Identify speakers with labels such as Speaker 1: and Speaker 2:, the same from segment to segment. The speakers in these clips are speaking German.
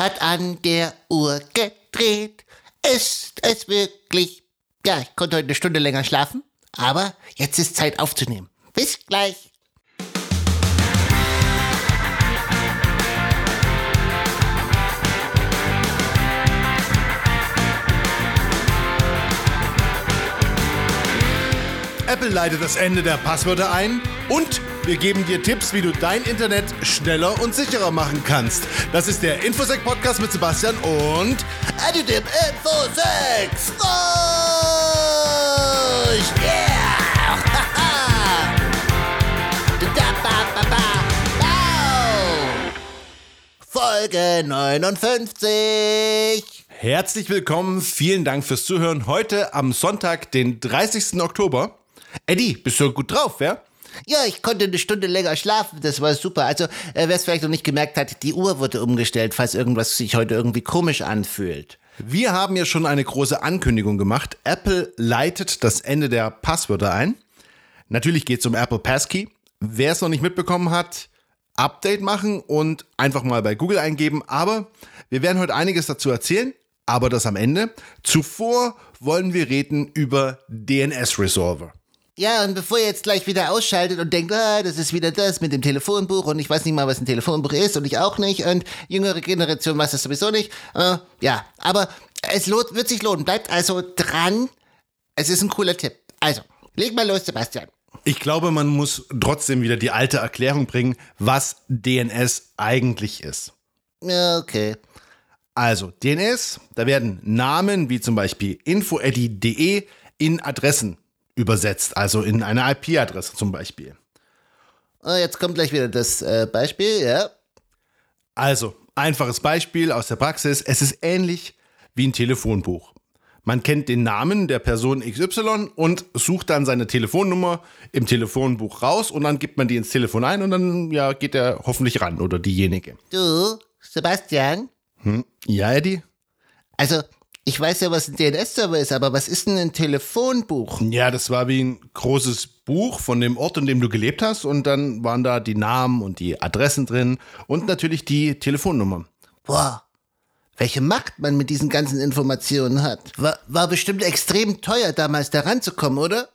Speaker 1: hat an der Uhr gedreht. Ist es wirklich? Ja, ich konnte heute eine Stunde länger schlafen, aber jetzt ist Zeit aufzunehmen. Bis gleich.
Speaker 2: Apple leitet das Ende der Passwörter ein und wir geben dir Tipps, wie du dein Internet schneller und sicherer machen kannst. Das ist der Infosec Podcast mit Sebastian und
Speaker 1: Additive Info 6. Rush! Yeah! Folge 59.
Speaker 2: herzlich willkommen. Vielen Dank fürs Zuhören. Heute am Sonntag, den 30. Oktober. Eddie, bist du gut drauf, ja?
Speaker 1: Ja, ich konnte eine Stunde länger schlafen, das war super. Also, äh, wer es vielleicht noch nicht gemerkt hat, die Uhr wurde umgestellt, falls irgendwas sich heute irgendwie komisch anfühlt.
Speaker 2: Wir haben ja schon eine große Ankündigung gemacht. Apple leitet das Ende der Passwörter ein. Natürlich geht es um Apple Passkey. Wer es noch nicht mitbekommen hat, Update machen und einfach mal bei Google eingeben. Aber wir werden heute einiges dazu erzählen, aber das am Ende. Zuvor wollen wir reden über DNS Resolver.
Speaker 1: Ja, und bevor ihr jetzt gleich wieder ausschaltet und denkt, ah, das ist wieder das mit dem Telefonbuch und ich weiß nicht mal, was ein Telefonbuch ist und ich auch nicht und jüngere Generation weiß das sowieso nicht. Äh, ja, aber es lohnt, wird sich lohnen. Bleibt also dran. Es ist ein cooler Tipp. Also, leg mal los, Sebastian.
Speaker 2: Ich glaube, man muss trotzdem wieder die alte Erklärung bringen, was DNS eigentlich ist.
Speaker 1: Ja, okay.
Speaker 2: Also, DNS, da werden Namen wie zum Beispiel info.de in Adressen übersetzt, also in eine IP-Adresse zum Beispiel.
Speaker 1: Oh, jetzt kommt gleich wieder das äh, Beispiel, ja.
Speaker 2: Also, einfaches Beispiel aus der Praxis. Es ist ähnlich wie ein Telefonbuch. Man kennt den Namen der Person XY und sucht dann seine Telefonnummer im Telefonbuch raus und dann gibt man die ins Telefon ein und dann ja, geht er hoffentlich ran oder diejenige.
Speaker 1: Du, Sebastian?
Speaker 2: Hm? Ja, Eddie?
Speaker 1: Also, ich weiß ja, was ein DNS-Server ist, aber was ist denn ein Telefonbuch?
Speaker 2: Ja, das war wie ein großes Buch von dem Ort, in dem du gelebt hast und dann waren da die Namen und die Adressen drin und natürlich die Telefonnummer.
Speaker 1: Boah, welche Macht man mit diesen ganzen Informationen hat. War, war bestimmt extrem teuer, damals da ranzukommen, oder?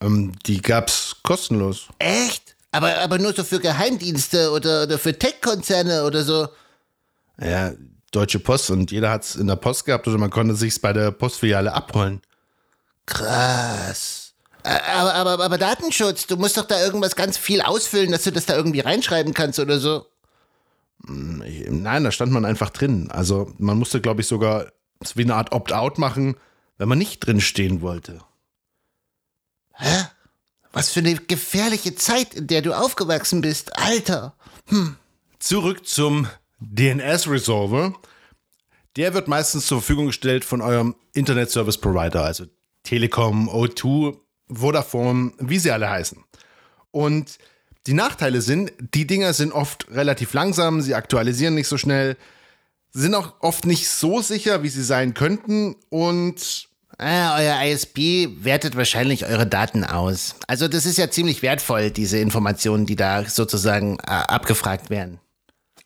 Speaker 2: Ähm, die gab's kostenlos.
Speaker 1: Echt? Aber, aber nur so für Geheimdienste oder, oder für Tech-Konzerne oder so.
Speaker 2: Ja, Deutsche Post und jeder hat's in der Post gehabt oder man konnte sich's bei der Postfiliale abholen.
Speaker 1: Krass. Aber, aber, aber Datenschutz, du musst doch da irgendwas ganz viel ausfüllen, dass du das da irgendwie reinschreiben kannst oder so.
Speaker 2: Nein, da stand man einfach drin. Also man musste, glaube ich, sogar so wie eine Art Opt-out machen, wenn man nicht drin stehen wollte.
Speaker 1: Was für eine gefährliche Zeit, in der du aufgewachsen bist, Alter.
Speaker 2: Zurück zum DNS Resolver. Der wird meistens zur Verfügung gestellt von eurem Internet Service Provider, also Telekom, O2, Vodafone, wie sie alle heißen. Und die Nachteile sind, die Dinger sind oft relativ langsam, sie aktualisieren nicht so schnell, sind auch oft nicht so sicher, wie sie sein könnten und
Speaker 1: Ah, euer ISP wertet wahrscheinlich eure Daten aus. Also das ist ja ziemlich wertvoll, diese Informationen, die da sozusagen äh, abgefragt werden.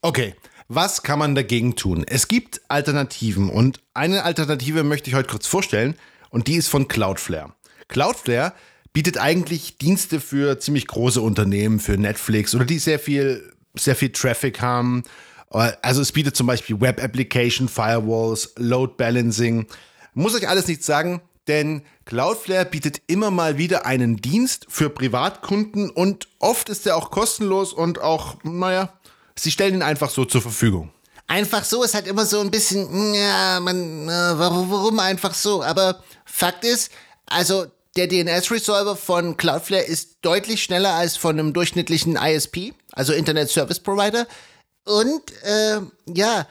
Speaker 2: Okay, was kann man dagegen tun? Es gibt Alternativen und eine Alternative möchte ich heute kurz vorstellen und die ist von Cloudflare. Cloudflare bietet eigentlich Dienste für ziemlich große Unternehmen, für Netflix oder die sehr viel, sehr viel Traffic haben. Also es bietet zum Beispiel Web Application, Firewalls, Load Balancing. Muss euch alles nichts sagen, denn Cloudflare bietet immer mal wieder einen Dienst für Privatkunden und oft ist er auch kostenlos und auch, naja, sie stellen ihn einfach so zur Verfügung.
Speaker 1: Einfach so ist halt immer so ein bisschen, ja, man, äh, warum, einfach so? Aber Fakt ist, also der DNS-Resolver von Cloudflare ist deutlich schneller als von einem durchschnittlichen ISP, also Internet Service Provider. Und äh, ja,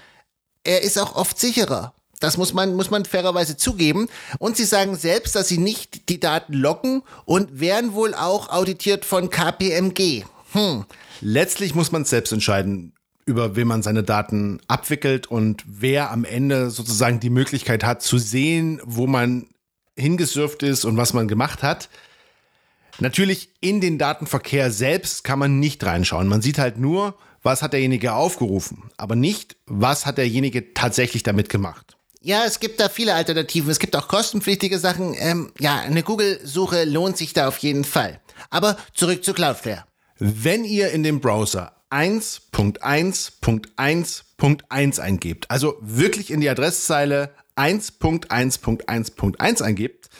Speaker 1: er ist auch oft sicherer. Das muss man, muss man fairerweise zugeben. Und sie sagen selbst, dass sie nicht die Daten locken und werden wohl auch auditiert von KPMG. Hm.
Speaker 2: Letztlich muss man selbst entscheiden, über wen man seine Daten abwickelt und wer am Ende sozusagen die Möglichkeit hat zu sehen, wo man hingesurft ist und was man gemacht hat. Natürlich in den Datenverkehr selbst kann man nicht reinschauen. Man sieht halt nur, was hat derjenige aufgerufen, aber nicht, was hat derjenige tatsächlich damit gemacht.
Speaker 1: Ja, es gibt da viele Alternativen. Es gibt auch kostenpflichtige Sachen. Ähm, ja, eine Google-Suche lohnt sich da auf jeden Fall. Aber zurück zu Cloudflare.
Speaker 2: Wenn ihr in dem Browser 1.1.1.1 eingebt, also wirklich in die Adresszeile 1.1.1.1 eingebt,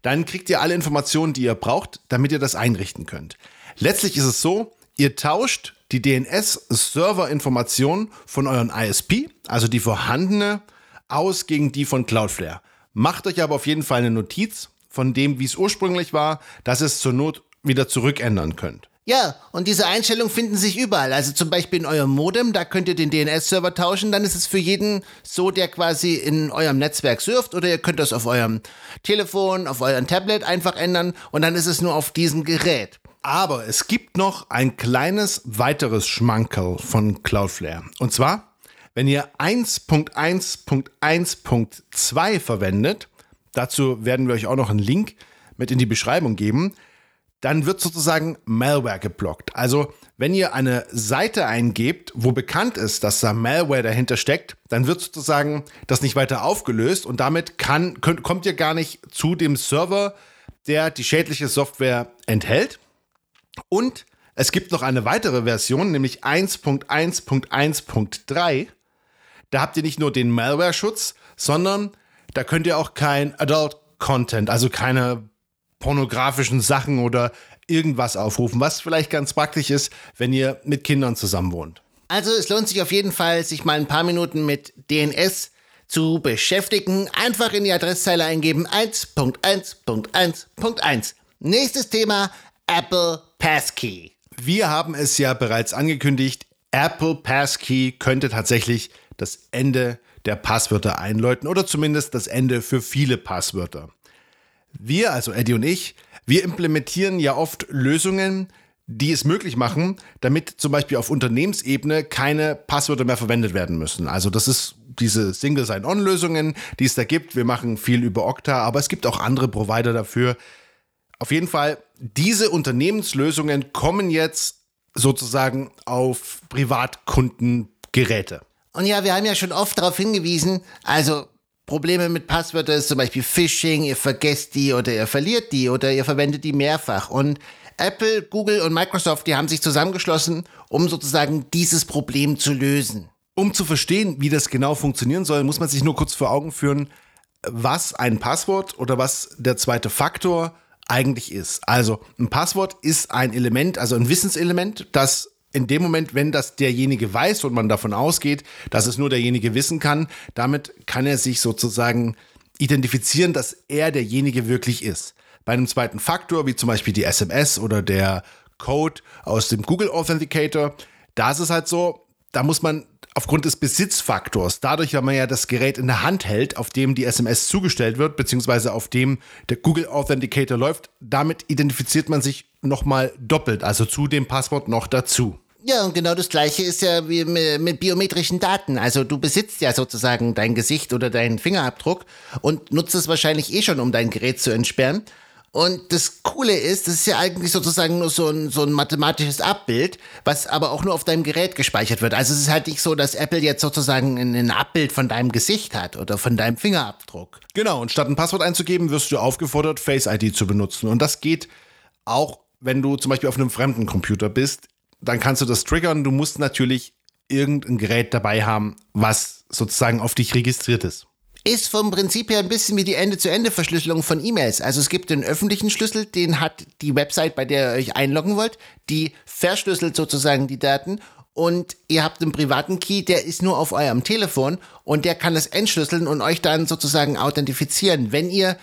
Speaker 2: dann kriegt ihr alle Informationen, die ihr braucht, damit ihr das einrichten könnt. Letztlich ist es so, ihr tauscht die DNS-Server-Information von euren ISP, also die vorhandene, aus gegen die von Cloudflare. Macht euch aber auf jeden Fall eine Notiz von dem, wie es ursprünglich war, dass es zur Not wieder zurückändern könnt.
Speaker 1: Ja, und diese Einstellungen finden sich überall. Also zum Beispiel in eurem Modem, da könnt ihr den DNS-Server tauschen. Dann ist es für jeden so, der quasi in eurem Netzwerk surft. Oder ihr könnt das auf eurem Telefon, auf eurem Tablet einfach ändern. Und dann ist es nur auf diesem Gerät.
Speaker 2: Aber es gibt noch ein kleines weiteres Schmankerl von Cloudflare. Und zwar, wenn ihr 1.1.1.2 verwendet, dazu werden wir euch auch noch einen Link mit in die Beschreibung geben, dann wird sozusagen Malware geblockt. Also wenn ihr eine Seite eingebt, wo bekannt ist, dass da Malware dahinter steckt, dann wird sozusagen das nicht weiter aufgelöst und damit kann, könnt, kommt ihr gar nicht zu dem Server, der die schädliche Software enthält. Und es gibt noch eine weitere Version, nämlich 1.1.1.3. Da habt ihr nicht nur den Malware-Schutz, sondern da könnt ihr auch kein Adult Content, also keine pornografischen Sachen oder irgendwas aufrufen, was vielleicht ganz praktisch ist, wenn ihr mit Kindern zusammen wohnt.
Speaker 1: Also es lohnt sich auf jeden Fall, sich mal ein paar Minuten mit DNS zu beschäftigen. Einfach in die Adresszeile eingeben 1.1.1.1. Nächstes Thema Apple Passkey.
Speaker 2: Wir haben es ja bereits angekündigt, Apple Passkey könnte tatsächlich das Ende der Passwörter einläuten oder zumindest das Ende für viele Passwörter. Wir, also Eddie und ich, wir implementieren ja oft Lösungen, die es möglich machen, damit zum Beispiel auf Unternehmensebene keine Passwörter mehr verwendet werden müssen. Also das ist diese Single Sign-On-Lösungen, die es da gibt. Wir machen viel über Okta, aber es gibt auch andere Provider dafür. Auf jeden Fall, diese Unternehmenslösungen kommen jetzt sozusagen auf Privatkundengeräte.
Speaker 1: Und ja, wir haben ja schon oft darauf hingewiesen, also Probleme mit Passwörtern ist zum Beispiel Phishing, ihr vergesst die oder ihr verliert die oder ihr verwendet die mehrfach. Und Apple, Google und Microsoft, die haben sich zusammengeschlossen, um sozusagen dieses Problem zu lösen.
Speaker 2: Um zu verstehen, wie das genau funktionieren soll, muss man sich nur kurz vor Augen führen, was ein Passwort oder was der zweite Faktor eigentlich ist. Also ein Passwort ist ein Element, also ein Wissenselement, das in dem Moment, wenn das derjenige weiß und man davon ausgeht, dass es nur derjenige wissen kann, damit kann er sich sozusagen identifizieren, dass er derjenige wirklich ist. Bei einem zweiten Faktor, wie zum Beispiel die SMS oder der Code aus dem Google Authenticator, da ist es halt so, da muss man aufgrund des Besitzfaktors, dadurch, weil man ja das Gerät in der Hand hält, auf dem die SMS zugestellt wird, beziehungsweise auf dem der Google Authenticator läuft, damit identifiziert man sich nochmal doppelt, also zu dem Passwort noch dazu.
Speaker 1: Ja, und genau das gleiche ist ja wie mit biometrischen Daten. Also du besitzt ja sozusagen dein Gesicht oder deinen Fingerabdruck und nutzt es wahrscheinlich eh schon, um dein Gerät zu entsperren. Und das Coole ist, das ist ja eigentlich sozusagen nur so ein, so ein mathematisches Abbild, was aber auch nur auf deinem Gerät gespeichert wird. Also es ist halt nicht so, dass Apple jetzt sozusagen ein, ein Abbild von deinem Gesicht hat oder von deinem Fingerabdruck.
Speaker 2: Genau, und statt ein Passwort einzugeben, wirst du aufgefordert, Face ID zu benutzen. Und das geht auch, wenn du zum Beispiel auf einem fremden Computer bist. Dann kannst du das triggern. Du musst natürlich irgendein Gerät dabei haben, was sozusagen auf dich registriert ist
Speaker 1: ist vom Prinzip her ein bisschen wie die Ende-zu-Ende-Verschlüsselung von E-Mails. Also es gibt den öffentlichen Schlüssel, den hat die Website, bei der ihr euch einloggen wollt, die verschlüsselt sozusagen die Daten und ihr habt einen privaten Key, der ist nur auf eurem Telefon und der kann es entschlüsseln und euch dann sozusagen authentifizieren, wenn ihr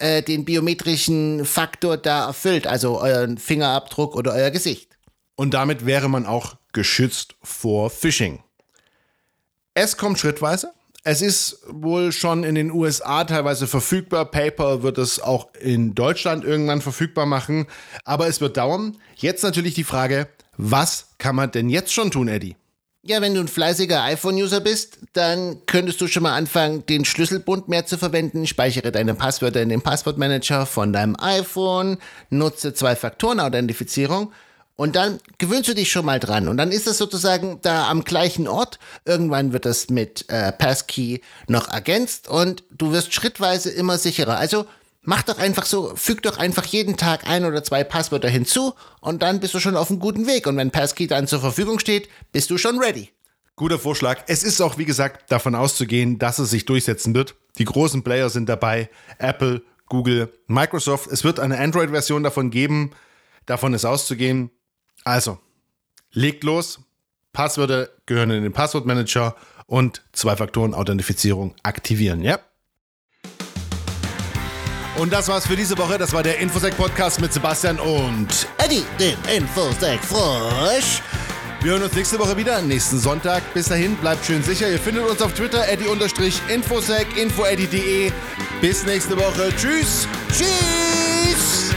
Speaker 1: äh, den biometrischen Faktor da erfüllt, also euren Fingerabdruck oder euer Gesicht.
Speaker 2: Und damit wäre man auch geschützt vor Phishing. Es kommt schrittweise. Es ist wohl schon in den USA teilweise verfügbar. PayPal wird es auch in Deutschland irgendwann verfügbar machen. Aber es wird dauern. Jetzt natürlich die Frage, was kann man denn jetzt schon tun, Eddie?
Speaker 1: Ja, wenn du ein fleißiger iPhone-User bist, dann könntest du schon mal anfangen, den Schlüsselbund mehr zu verwenden. Speichere deine Passwörter in den Passwortmanager von deinem iPhone, nutze Zwei-Faktoren-Authentifizierung Und dann gewöhnst du dich schon mal dran. Und dann ist es sozusagen da am gleichen Ort. Irgendwann wird das mit äh, Passkey noch ergänzt und du wirst schrittweise immer sicherer. Also mach doch einfach so, füg doch einfach jeden Tag ein oder zwei Passwörter hinzu und dann bist du schon auf einem guten Weg. Und wenn Passkey dann zur Verfügung steht, bist du schon ready.
Speaker 2: Guter Vorschlag. Es ist auch, wie gesagt, davon auszugehen, dass es sich durchsetzen wird. Die großen Player sind dabei. Apple, Google, Microsoft. Es wird eine Android-Version davon geben. Davon ist auszugehen. Also, legt los. Passwörter gehören in den Passwortmanager und Zwei-Faktoren-Authentifizierung aktivieren, ja? Und das war's für diese Woche. Das war der Infosec-Podcast mit Sebastian und
Speaker 1: Eddie, den Infosec Frosch.
Speaker 2: wir hören uns nächste Woche wieder, nächsten Sonntag. Bis dahin, bleibt schön sicher. Ihr findet uns auf Twitter, eddie-infosec, infoeddie.de. Bis nächste Woche. Tschüss.
Speaker 1: Tschüss.